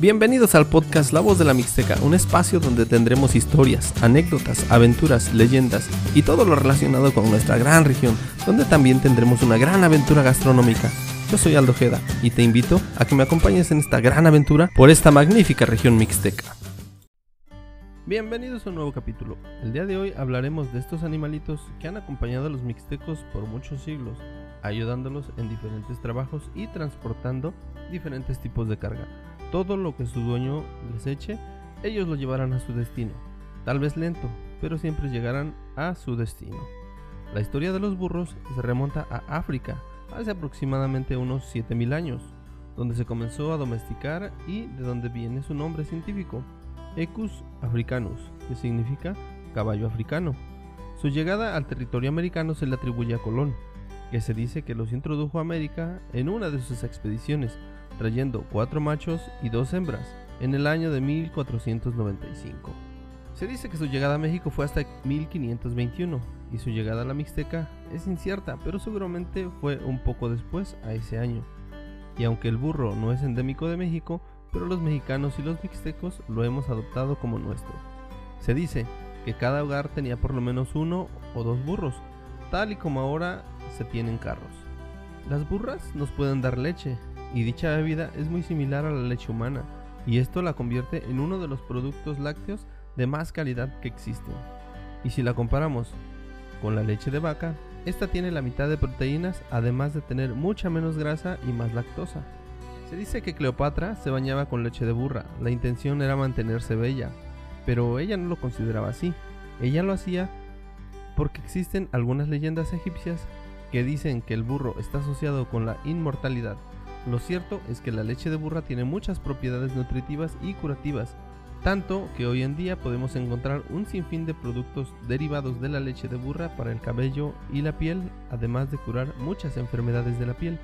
Bienvenidos al podcast La Voz de la Mixteca, un espacio donde tendremos historias, anécdotas, aventuras, leyendas y todo lo relacionado con nuestra gran región, donde también tendremos una gran aventura gastronómica. Yo soy Aldo Jeda y te invito a que me acompañes en esta gran aventura por esta magnífica región mixteca. Bienvenidos a un nuevo capítulo. El día de hoy hablaremos de estos animalitos que han acompañado a los mixtecos por muchos siglos, ayudándolos en diferentes trabajos y transportando diferentes tipos de carga. Todo lo que su dueño les ellos lo llevarán a su destino. Tal vez lento, pero siempre llegarán a su destino. La historia de los burros se remonta a África hace aproximadamente unos 7000 años, donde se comenzó a domesticar y de donde viene su nombre científico. Ecus africanus, que significa caballo africano. Su llegada al territorio americano se le atribuye a Colón, que se dice que los introdujo a América en una de sus expediciones, trayendo cuatro machos y dos hembras, en el año de 1495. Se dice que su llegada a México fue hasta 1521 y su llegada a la Mixteca es incierta, pero seguramente fue un poco después a ese año. Y aunque el burro no es endémico de México, pero los mexicanos y los mixtecos lo hemos adoptado como nuestro. Se dice que cada hogar tenía por lo menos uno o dos burros, tal y como ahora se tienen carros. Las burras nos pueden dar leche, y dicha bebida es muy similar a la leche humana, y esto la convierte en uno de los productos lácteos de más calidad que existen. Y si la comparamos con la leche de vaca, esta tiene la mitad de proteínas, además de tener mucha menos grasa y más lactosa. Se dice que Cleopatra se bañaba con leche de burra, la intención era mantenerse bella, pero ella no lo consideraba así. Ella lo hacía porque existen algunas leyendas egipcias que dicen que el burro está asociado con la inmortalidad. Lo cierto es que la leche de burra tiene muchas propiedades nutritivas y curativas, tanto que hoy en día podemos encontrar un sinfín de productos derivados de la leche de burra para el cabello y la piel, además de curar muchas enfermedades de la piel.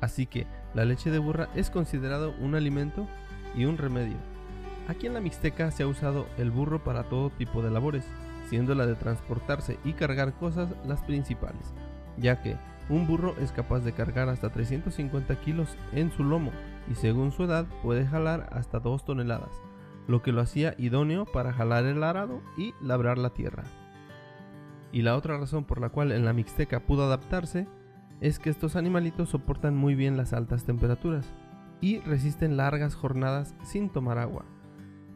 Así que la leche de burra es considerado un alimento y un remedio. Aquí en la Mixteca se ha usado el burro para todo tipo de labores, siendo la de transportarse y cargar cosas las principales, ya que un burro es capaz de cargar hasta 350 kilos en su lomo y según su edad puede jalar hasta 2 toneladas, lo que lo hacía idóneo para jalar el arado y labrar la tierra. Y la otra razón por la cual en la Mixteca pudo adaptarse es que estos animalitos soportan muy bien las altas temperaturas y resisten largas jornadas sin tomar agua.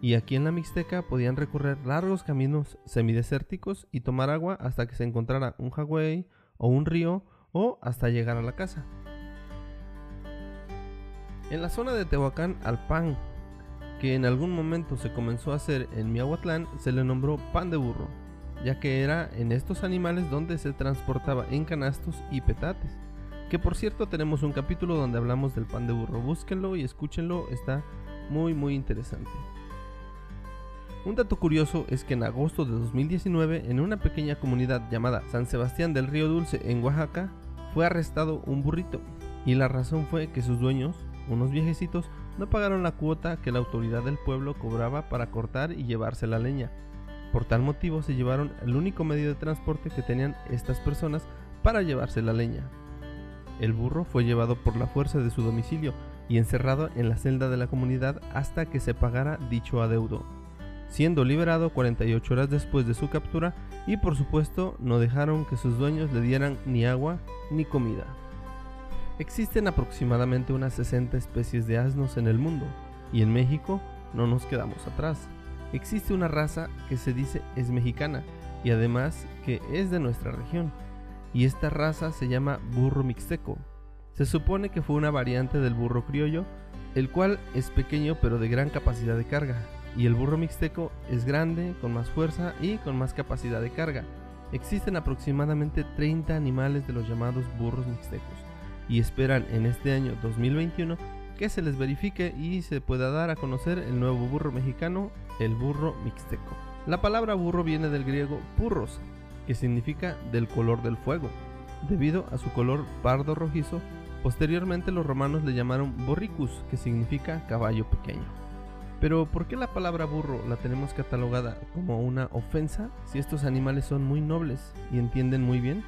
Y aquí en la Mixteca podían recorrer largos caminos semidesérticos y tomar agua hasta que se encontrara un jagüey o un río o hasta llegar a la casa. En la zona de Tehuacán al pan, que en algún momento se comenzó a hacer en Miahuatlán, se le nombró pan de burro, ya que era en estos animales donde se transportaba en canastos y petates. Que por cierto tenemos un capítulo donde hablamos del pan de burro, búsquenlo y escúchenlo, está muy muy interesante. Un dato curioso es que en agosto de 2019, en una pequeña comunidad llamada San Sebastián del Río Dulce en Oaxaca, fue arrestado un burrito, y la razón fue que sus dueños, unos viejecitos, no pagaron la cuota que la autoridad del pueblo cobraba para cortar y llevarse la leña. Por tal motivo se llevaron el único medio de transporte que tenían estas personas para llevarse la leña. El burro fue llevado por la fuerza de su domicilio y encerrado en la celda de la comunidad hasta que se pagara dicho adeudo, siendo liberado 48 horas después de su captura y por supuesto no dejaron que sus dueños le dieran ni agua ni comida. Existen aproximadamente unas 60 especies de asnos en el mundo y en México no nos quedamos atrás. Existe una raza que se dice es mexicana y además que es de nuestra región y esta raza se llama burro mixteco. Se supone que fue una variante del burro criollo, el cual es pequeño pero de gran capacidad de carga, y el burro mixteco es grande, con más fuerza y con más capacidad de carga. Existen aproximadamente 30 animales de los llamados burros mixtecos, y esperan en este año 2021 que se les verifique y se pueda dar a conocer el nuevo burro mexicano, el burro mixteco. La palabra burro viene del griego purros, que significa del color del fuego. Debido a su color pardo rojizo, posteriormente los romanos le llamaron borricus, que significa caballo pequeño. Pero ¿por qué la palabra burro la tenemos catalogada como una ofensa si estos animales son muy nobles y entienden muy bien?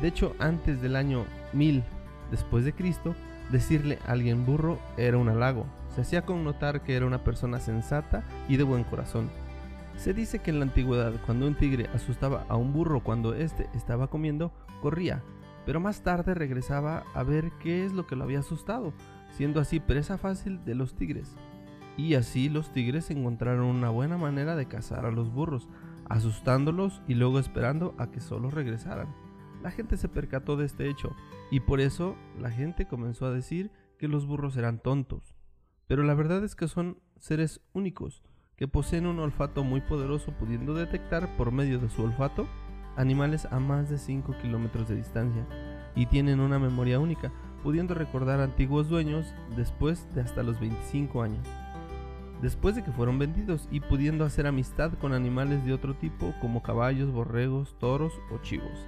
De hecho, antes del año 1000 después de Cristo, decirle a alguien burro era un halago, se hacía connotar que era una persona sensata y de buen corazón. Se dice que en la antigüedad, cuando un tigre asustaba a un burro cuando éste estaba comiendo, corría, pero más tarde regresaba a ver qué es lo que lo había asustado, siendo así presa fácil de los tigres. Y así los tigres encontraron una buena manera de cazar a los burros, asustándolos y luego esperando a que solo regresaran. La gente se percató de este hecho y por eso la gente comenzó a decir que los burros eran tontos. Pero la verdad es que son seres únicos, que poseen un olfato muy poderoso pudiendo detectar por medio de su olfato animales a más de 5 kilómetros de distancia y tienen una memoria única, pudiendo recordar antiguos dueños después de hasta los 25 años. Después de que fueron vendidos y pudiendo hacer amistad con animales de otro tipo como caballos, borregos, toros o chivos.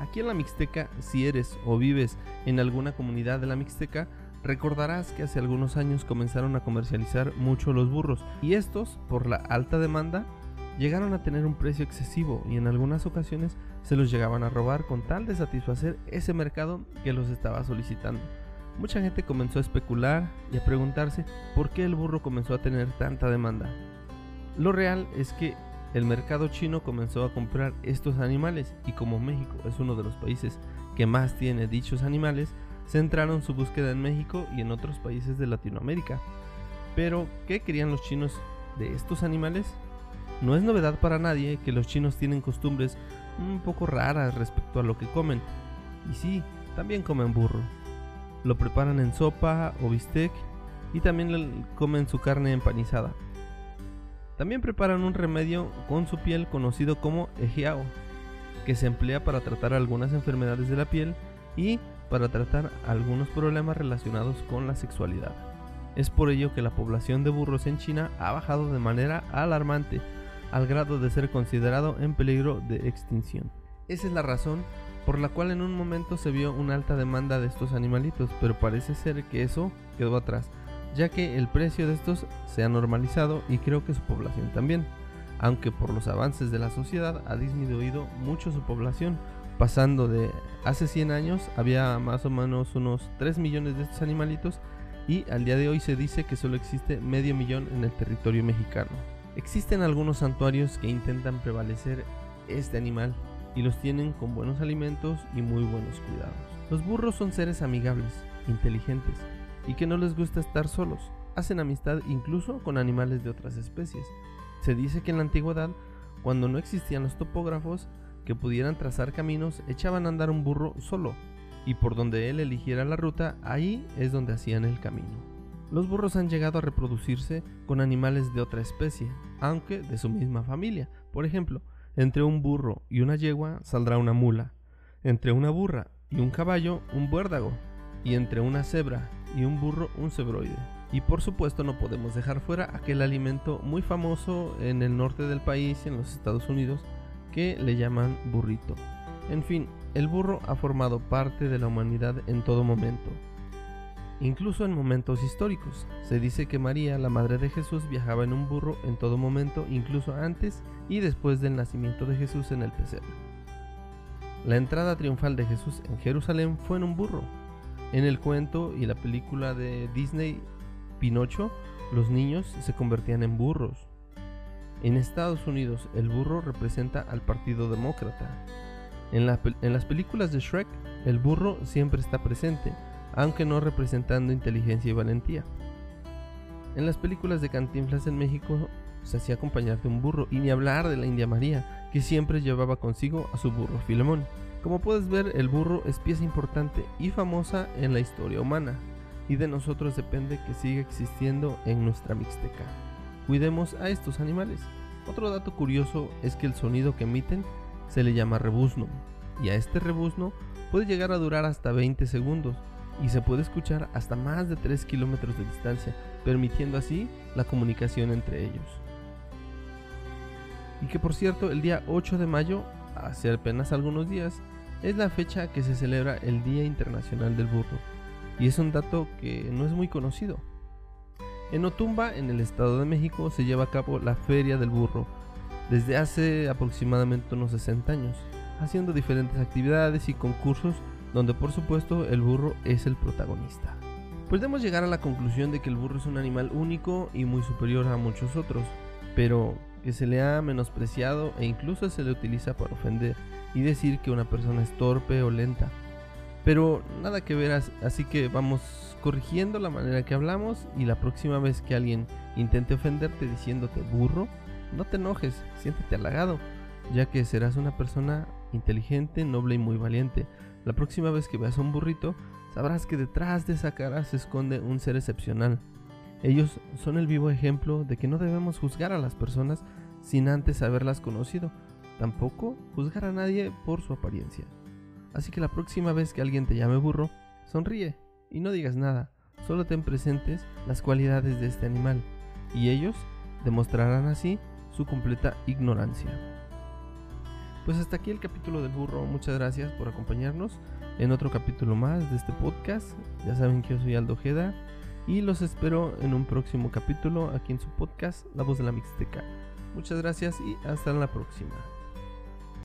Aquí en la Mixteca, si eres o vives en alguna comunidad de la Mixteca, recordarás que hace algunos años comenzaron a comercializar mucho los burros y estos, por la alta demanda, llegaron a tener un precio excesivo y en algunas ocasiones se los llegaban a robar con tal de satisfacer ese mercado que los estaba solicitando. Mucha gente comenzó a especular y a preguntarse por qué el burro comenzó a tener tanta demanda. Lo real es que el mercado chino comenzó a comprar estos animales y como México es uno de los países que más tiene dichos animales, centraron su búsqueda en México y en otros países de Latinoamérica. Pero, ¿qué querían los chinos de estos animales? No es novedad para nadie que los chinos tienen costumbres un poco raras respecto a lo que comen. Y sí, también comen burro. Lo preparan en sopa o bistec y también comen su carne empanizada. También preparan un remedio con su piel conocido como ejiao, que se emplea para tratar algunas enfermedades de la piel y para tratar algunos problemas relacionados con la sexualidad. Es por ello que la población de burros en China ha bajado de manera alarmante, al grado de ser considerado en peligro de extinción. Esa es la razón por la cual en un momento se vio una alta demanda de estos animalitos, pero parece ser que eso quedó atrás, ya que el precio de estos se ha normalizado y creo que su población también, aunque por los avances de la sociedad ha disminuido mucho su población, pasando de hace 100 años había más o menos unos 3 millones de estos animalitos y al día de hoy se dice que solo existe medio millón en el territorio mexicano. Existen algunos santuarios que intentan prevalecer este animal y los tienen con buenos alimentos y muy buenos cuidados. Los burros son seres amigables, inteligentes, y que no les gusta estar solos. Hacen amistad incluso con animales de otras especies. Se dice que en la antigüedad, cuando no existían los topógrafos que pudieran trazar caminos, echaban a andar un burro solo, y por donde él eligiera la ruta, ahí es donde hacían el camino. Los burros han llegado a reproducirse con animales de otra especie, aunque de su misma familia. Por ejemplo, entre un burro y una yegua saldrá una mula, entre una burra y un caballo un buérdago, y entre una cebra y un burro un cebroide. Y por supuesto no podemos dejar fuera aquel alimento muy famoso en el norte del país, en los Estados Unidos, que le llaman burrito. En fin, el burro ha formado parte de la humanidad en todo momento, incluso en momentos históricos. Se dice que María, la madre de Jesús, viajaba en un burro en todo momento, incluso antes y después del nacimiento de Jesús en el pesebre. La entrada triunfal de Jesús en Jerusalén fue en un burro, en el cuento y la película de Disney Pinocho, los niños se convertían en burros. En Estados Unidos, el burro representa al Partido Demócrata. En, en, las películas de Shrek, el burro siempre está presente, aunque no representando inteligencia y valentía. En las películas de Cantinflas en México se hacía acompañar de un burro, y ni hablar de la India María, que siempre llevaba consigo a su burro Filemón. Como puedes ver, el burro es pieza importante y famosa en la historia humana, y de nosotros depende que siga existiendo en nuestra Mixteca. Cuidemos a estos animales. Otro dato curioso es que el sonido que emiten se le llama rebuzno, y a este rebuzno puede llegar a durar hasta 20 segundos y se puede escuchar hasta más de 3 kilómetros de distancia, permitiendo así la comunicación entre ellos. Y que por cierto, el día 8 de mayo, hace apenas algunos días, es la fecha que se celebra el Día Internacional del Burro, y es un dato que no es muy conocido. En Otumba, en el Estado de México, se lleva a cabo la Feria del Burro, desde hace aproximadamente unos 60 años, haciendo diferentes actividades y concursos donde por supuesto el burro es el protagonista. Podemos llegar a la conclusión de que el burro es un animal único y muy superior a muchos otros, pero que se le ha menospreciado e incluso se le utiliza para ofender y decir que una persona es torpe o lenta. Pero nada que ver, así que vamos corrigiendo la manera que hablamos y la próxima vez que alguien intente ofenderte diciéndote burro, no te enojes, siéntete halagado, ya que serás una persona inteligente, noble y muy valiente. La próxima vez que veas a un burrito, sabrás que detrás de esa cara se esconde un ser excepcional. Ellos son el vivo ejemplo de que no debemos juzgar a las personas sin antes haberlas conocido, tampoco juzgar a nadie por su apariencia. Así que la próxima vez que alguien te llame burro, sonríe y no digas nada, solo ten presentes las cualidades de este animal, y ellos demostrarán así su completa ignorancia. Pues hasta aquí el capítulo del burro, muchas gracias por acompañarnos en otro capítulo más de este podcast. Ya saben que yo soy Aldo Jeda y los espero en un próximo capítulo aquí en su podcast La voz de la Mixteca. Muchas gracias y hasta la próxima.